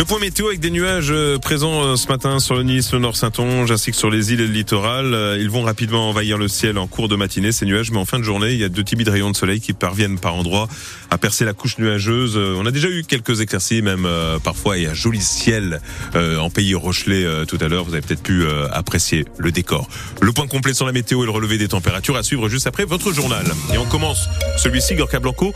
Le point météo avec des nuages euh, présents euh, ce matin sur le Nice, le Nord Saint-Onge, ainsi que sur les îles et le littoral. Euh, ils vont rapidement envahir le ciel en cours de matinée, ces nuages, mais en fin de journée, il y a de timides rayons de soleil qui parviennent par endroits à percer la couche nuageuse. On a déjà eu quelques éclaircies, même parfois, et un joli ciel en pays Rochelet tout à l'heure. Vous avez peut-être pu apprécier le décor. Le point complet sur la météo et le relevé des températures à suivre juste après votre journal. Et on commence celui-ci, Gorka Blanco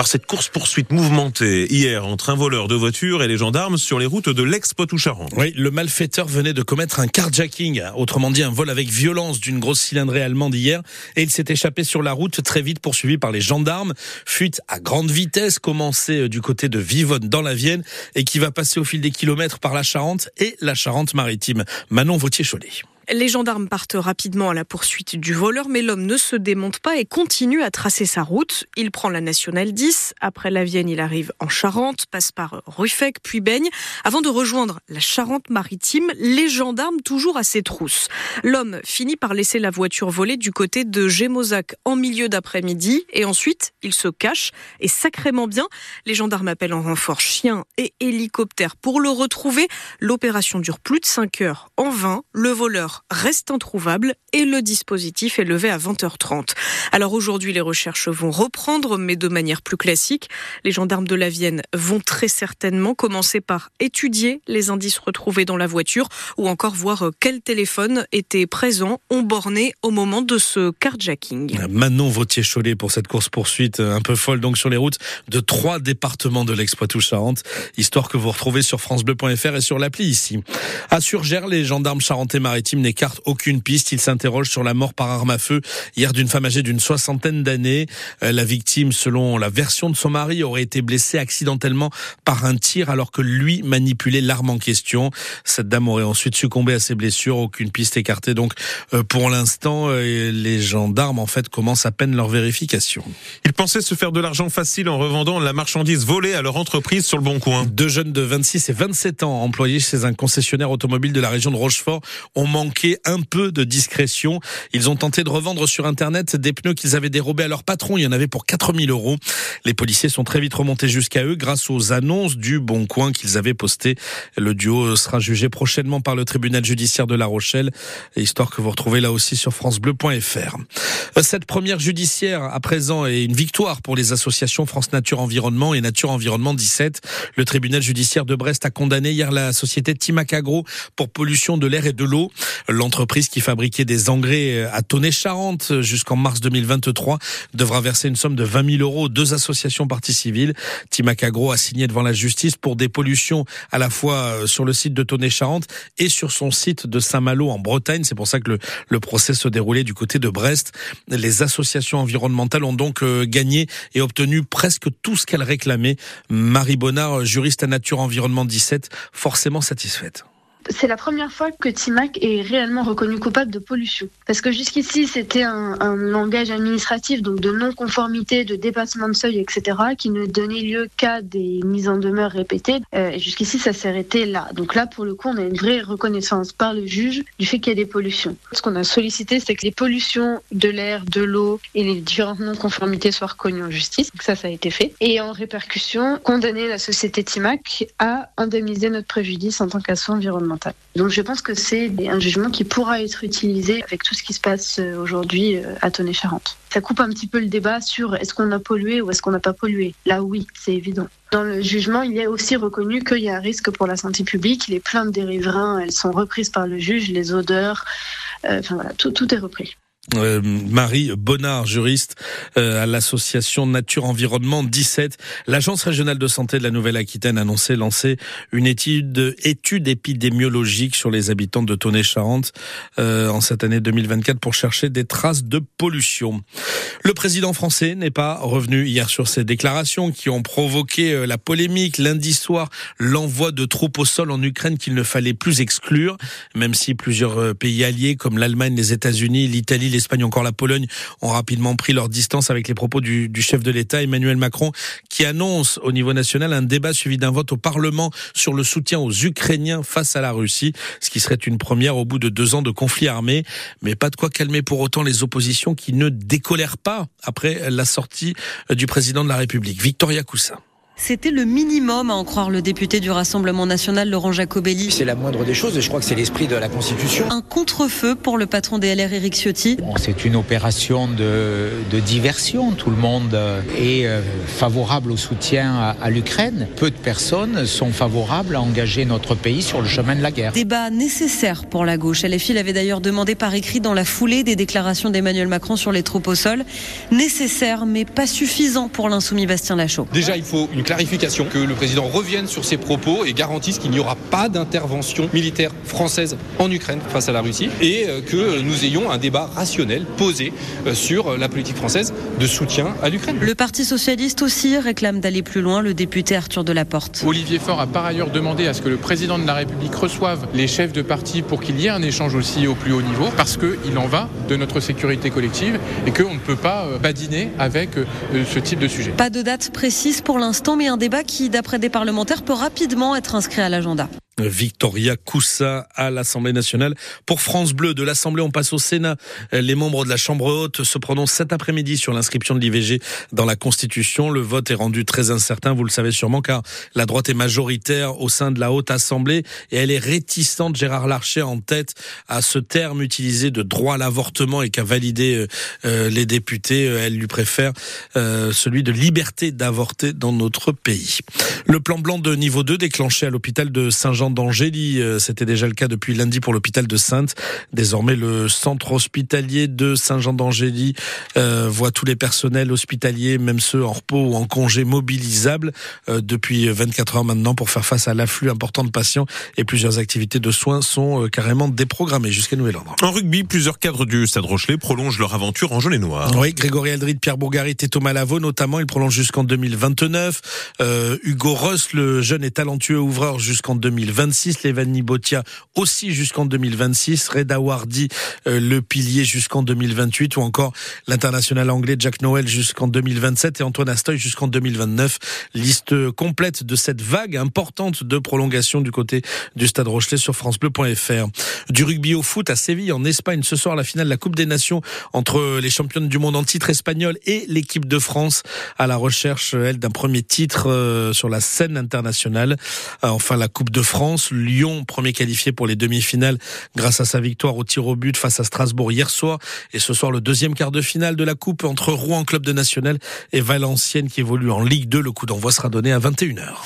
par cette course-poursuite mouvementée hier entre un voleur de voiture et les gendarmes sur les routes de l'ex-Poitou-Charentes. Oui, le malfaiteur venait de commettre un carjacking, autrement dit un vol avec violence d'une grosse cylindrée allemande hier, et il s'est échappé sur la route très vite poursuivi par les gendarmes. Fuite à grande vitesse commencée euh, du côté de Vivonne dans la Vienne et qui va passer au fil des kilomètres par la Charente et la Charente-Maritime. Manon Vautier-Cholet. Les gendarmes partent rapidement à la poursuite du voleur, mais l'homme ne se démonte pas et continue à tracer sa route. Il prend la nationale 10. Après la Vienne, il arrive en Charente, passe par Ruffec, puis Baigne, avant de rejoindre la Charente-Maritime. Les gendarmes toujours à ses trousses. L'homme finit par laisser la voiture voler du côté de Gémozac en milieu d'après-midi et ensuite il se cache et sacrément bien. Les gendarmes appellent en renfort chien et hélicoptère pour le retrouver. L'opération dure plus de 5 heures en vain. Le voleur reste introuvable et le dispositif est levé à 20h30. Alors aujourd'hui, les recherches vont reprendre, mais de manière plus classique. Les gendarmes de la Vienne vont très certainement commencer par étudier les indices retrouvés dans la voiture ou encore voir quel téléphone était présent, ont borné au moment de ce carjacking. Manon Vautier-Cholet pour cette course-poursuite un peu folle donc sur les routes de trois départements de l'ex-Poitou-Charentes. Histoire que vous retrouvez sur francebleu.fr et sur l'appli ici. À Surgère, les gendarmes charentais-maritimes n'écarte aucune piste. Il s'interroge sur la mort par arme à feu hier d'une femme âgée d'une soixantaine d'années. Euh, la victime, selon la version de son mari, aurait été blessée accidentellement par un tir alors que lui manipulait l'arme en question. Cette dame aurait ensuite succombé à ses blessures. Aucune piste écartée. Donc, euh, pour l'instant, euh, les gendarmes, en fait, commencent à peine leur vérification. Ils pensaient se faire de l'argent facile en revendant la marchandise volée à leur entreprise sur le Bon Coin. Deux jeunes de 26 et 27 ans employés chez un concessionnaire automobile de la région de Rochefort ont manqué un peu de discrétion. Ils ont tenté de revendre sur Internet des pneus qu'ils avaient dérobés à leur patron. Il y en avait pour 4000 euros. Les policiers sont très vite remontés jusqu'à eux grâce aux annonces du Bon Coin qu'ils avaient postées. Le duo sera jugé prochainement par le tribunal judiciaire de La Rochelle, histoire que vous retrouvez là aussi sur francebleu.fr. Cette première judiciaire à présent est une victoire pour les associations France Nature Environnement et Nature Environnement 17. Le tribunal judiciaire de Brest a condamné hier la société Timac Agro pour pollution de l'air et de l'eau. L'entreprise qui fabriquait des engrais à Tonnet-Charente jusqu'en mars 2023 devra verser une somme de 20 000 euros aux deux associations parties civiles. Timac Agro a signé devant la justice pour des pollutions à la fois sur le site de Tonnet-Charente et sur son site de Saint-Malo en Bretagne. C'est pour ça que le, le procès se déroulait du côté de Brest. Les associations environnementales ont donc euh, gagné et obtenu presque tout ce qu'elles réclamaient. Marie Bonnard, juriste à Nature Environnement 17, forcément satisfaite c'est la première fois que Timac est réellement reconnu coupable de pollution. Parce que jusqu'ici, c'était un, langage administratif, donc de non-conformité, de dépassement de seuil, etc., qui ne donnait lieu qu'à des mises en demeure répétées. Euh, et jusqu'ici, ça s'est arrêté là. Donc là, pour le coup, on a une vraie reconnaissance par le juge du fait qu'il y a des pollutions. Ce qu'on a sollicité, c'est que les pollutions de l'air, de l'eau et les différentes non-conformités soient reconnues en justice. Donc ça, ça a été fait. Et en répercussion, condamner la société Timac à indemniser notre préjudice en tant qu'assaut environnemental. Donc je pense que c'est un jugement qui pourra être utilisé avec tout ce qui se passe euh, aujourd'hui euh, à Tonnet-Charente. Ça coupe un petit peu le débat sur est-ce qu'on a pollué ou est-ce qu'on n'a pas pollué. Là oui, c'est évident. Dans le jugement, il est aussi reconnu qu'il y a un risque pour la santé publique. Les plaintes des riverains, elles sont reprises par le juge, les odeurs, euh, enfin voilà, tout, tout est repris. Euh, Marie Bonnard, juriste euh, à l'association Nature Environnement 17. L'Agence régionale de santé de la Nouvelle-Aquitaine a annoncé lancer une étude, étude épidémiologique sur les habitants de Tonnet-Charente euh, en cette année 2024 pour chercher des traces de pollution. Le président français n'est pas revenu hier sur ces déclarations qui ont provoqué la polémique. Lundi soir, l'envoi de troupes au sol en Ukraine qu'il ne fallait plus exclure, même si plusieurs pays alliés comme l'Allemagne, les États-Unis, l'Italie, l'Espagne, encore la Pologne ont rapidement pris leur distance avec les propos du, chef de l'État, Emmanuel Macron, qui annonce au niveau national un débat suivi d'un vote au Parlement sur le soutien aux Ukrainiens face à la Russie, ce qui serait une première au bout de deux ans de conflit armé. Mais pas de quoi calmer pour autant les oppositions qui ne décolèrent pas après la sortie du président de la République, Victoria Coussa. C'était le minimum à en croire le député du Rassemblement national Laurent Jacobelli. C'est la moindre des choses et je crois que c'est l'esprit de la Constitution. Un contre-feu pour le patron des LR Éric Ciotti. Bon, c'est une opération de, de, diversion. Tout le monde est euh, favorable au soutien à, à l'Ukraine. Peu de personnes sont favorables à engager notre pays sur le chemin de la guerre. Débat nécessaire pour la gauche. LFI l'avait d'ailleurs demandé par écrit dans la foulée des déclarations d'Emmanuel Macron sur les troupes au sol. Nécessaire mais pas suffisant pour l'insoumis Bastien Lachaud. Déjà, il faut une clarification, que le président revienne sur ses propos et garantisse qu'il n'y aura pas d'intervention militaire française en Ukraine face à la Russie et que nous ayons un débat rationnel posé sur la politique française de soutien à l'Ukraine. Le Parti socialiste aussi réclame d'aller plus loin, le député Arthur Delaporte. Olivier Faure a par ailleurs demandé à ce que le président de la République reçoive les chefs de parti pour qu'il y ait un échange aussi au plus haut niveau parce qu'il en va de notre sécurité collective et qu'on ne peut pas badiner avec ce type de sujet. Pas de date précise pour l'instant, mais un débat qui, d'après des parlementaires, peut rapidement être inscrit à l'agenda. Victoria Coussa à l'Assemblée nationale. Pour France Bleu, de l'Assemblée, on passe au Sénat. Les membres de la Chambre haute se prononcent cet après-midi sur l'inscription de l'IVG dans la Constitution. Le vote est rendu très incertain, vous le savez sûrement, car la droite est majoritaire au sein de la Haute Assemblée et elle est réticente, Gérard Larcher en tête, à ce terme utilisé de droit à l'avortement et qu'a validé euh, les députés. Elle lui préfère euh, celui de liberté d'avorter dans notre pays. Le plan blanc de niveau 2 déclenché à l'hôpital de Saint-Jean d'Angély. C'était déjà le cas depuis lundi pour l'hôpital de Sainte. Désormais, le centre hospitalier de Saint-Jean d'Angély euh, voit tous les personnels hospitaliers, même ceux en repos ou en congé, mobilisables euh, depuis 24 heures maintenant pour faire face à l'afflux important de patients et plusieurs activités de soins sont euh, carrément déprogrammées jusqu'à nouvel ordre. En rugby, plusieurs cadres du Stade Rochelet prolongent leur aventure en jaune et noir. Oui, Grégory Aldrid, Pierre Bourgarit et Thomas Lavaux notamment, ils prolongent jusqu'en 2029. Hugo Ross, le jeune et talentueux ouvreur jusqu'en 2026. Levani Botia aussi jusqu'en 2026. Reda Wardi, euh, le pilier jusqu'en 2028. Ou encore l'international anglais Jack Noel jusqu'en 2027 et Antoine Astoy jusqu'en 2029. Liste complète de cette vague importante de prolongation du côté du Stade Rochelet sur francebleu.fr. Du rugby au foot à Séville en Espagne. Ce soir, la finale de la Coupe des Nations entre les championnes du monde en titre espagnol et l'équipe de France à la recherche, elle, d'un premier titre euh, sur la scène internationale. Euh, enfin, la Coupe de France. Lyon, premier qualifié pour les demi-finales grâce à sa victoire au tir au but face à Strasbourg hier soir. Et ce soir, le deuxième quart de finale de la Coupe entre Rouen, club de national, et Valenciennes qui évolue en Ligue 2. Le coup d'envoi sera donné à 21h.